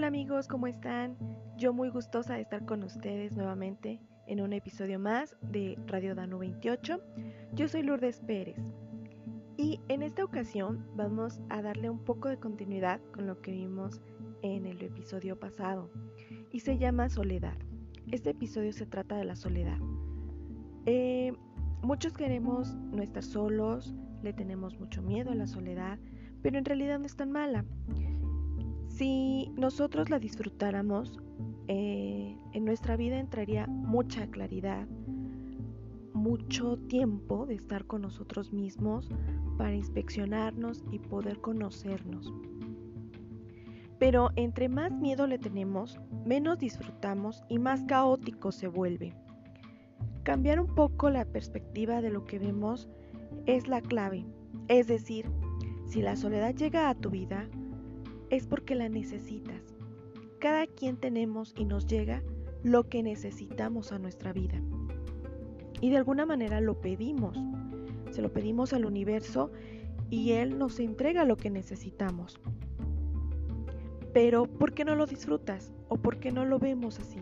Hola amigos, ¿cómo están? Yo muy gustosa de estar con ustedes nuevamente en un episodio más de Radio Dano 28. Yo soy Lourdes Pérez y en esta ocasión vamos a darle un poco de continuidad con lo que vimos en el episodio pasado y se llama Soledad. Este episodio se trata de la soledad. Eh, muchos queremos no estar solos, le tenemos mucho miedo a la soledad, pero en realidad no es tan mala. Si nosotros la disfrutáramos, eh, en nuestra vida entraría mucha claridad, mucho tiempo de estar con nosotros mismos para inspeccionarnos y poder conocernos. Pero entre más miedo le tenemos, menos disfrutamos y más caótico se vuelve. Cambiar un poco la perspectiva de lo que vemos es la clave. Es decir, si la soledad llega a tu vida, es porque la necesitas. Cada quien tenemos y nos llega lo que necesitamos a nuestra vida. Y de alguna manera lo pedimos. Se lo pedimos al universo y Él nos entrega lo que necesitamos. Pero ¿por qué no lo disfrutas? ¿O por qué no lo vemos así?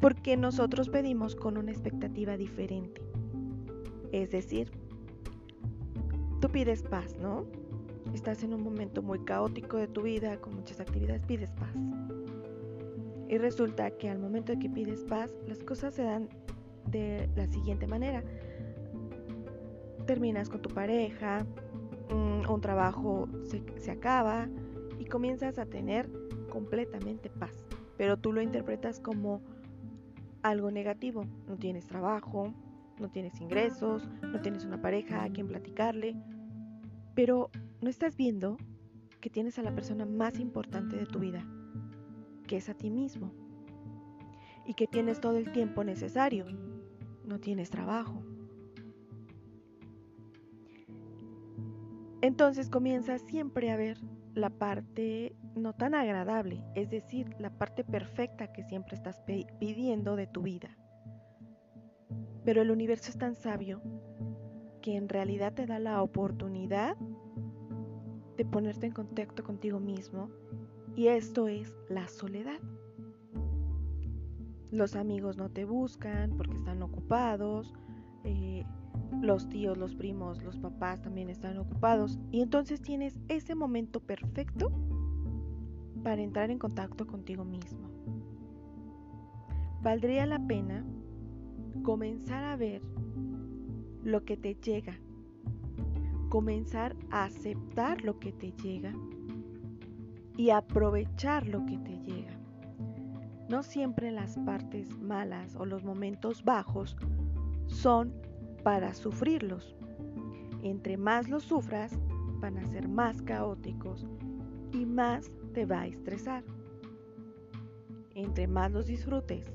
Porque nosotros pedimos con una expectativa diferente. Es decir, tú pides paz, ¿no? Estás en un momento muy caótico de tu vida, con muchas actividades, pides paz. Y resulta que al momento de que pides paz, las cosas se dan de la siguiente manera. Terminas con tu pareja, mm, un trabajo se, se acaba y comienzas a tener completamente paz. Pero tú lo interpretas como algo negativo. No tienes trabajo, no tienes ingresos, no tienes una pareja a quien platicarle. Pero no estás viendo que tienes a la persona más importante de tu vida, que es a ti mismo, y que tienes todo el tiempo necesario, no tienes trabajo. Entonces comienza siempre a ver la parte no tan agradable, es decir, la parte perfecta que siempre estás pidiendo de tu vida. Pero el universo es tan sabio que en realidad te da la oportunidad de ponerte en contacto contigo mismo y esto es la soledad. Los amigos no te buscan porque están ocupados, eh, los tíos, los primos, los papás también están ocupados y entonces tienes ese momento perfecto para entrar en contacto contigo mismo. Valdría la pena comenzar a ver lo que te llega comenzar a aceptar lo que te llega y aprovechar lo que te llega. No siempre las partes malas o los momentos bajos son para sufrirlos. Entre más los sufras, van a ser más caóticos y más te va a estresar. Entre más los disfrutes,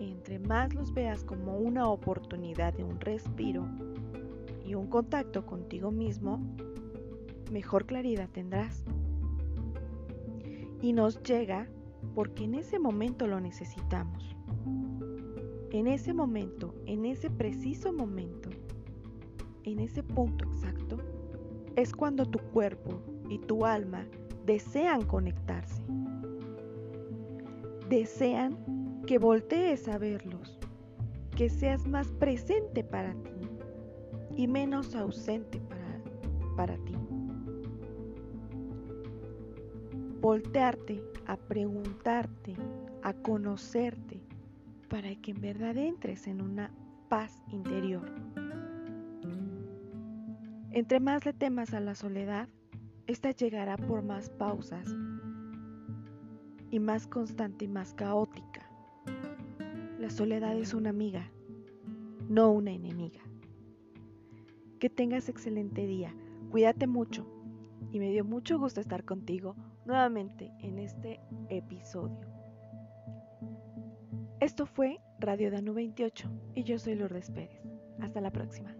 entre más los veas como una oportunidad de un respiro, y un contacto contigo mismo, mejor claridad tendrás. Y nos llega porque en ese momento lo necesitamos. En ese momento, en ese preciso momento, en ese punto exacto, es cuando tu cuerpo y tu alma desean conectarse. Desean que voltees a verlos, que seas más presente para ti y menos ausente para, para ti. Voltearte a preguntarte, a conocerte, para que en verdad entres en una paz interior. Entre más le temas a la soledad, esta llegará por más pausas y más constante y más caótica. La soledad es una amiga, no una enemiga. Que tengas excelente día. Cuídate mucho. Y me dio mucho gusto estar contigo nuevamente en este episodio. Esto fue Radio Danu 28 y yo soy Lourdes Pérez. Hasta la próxima.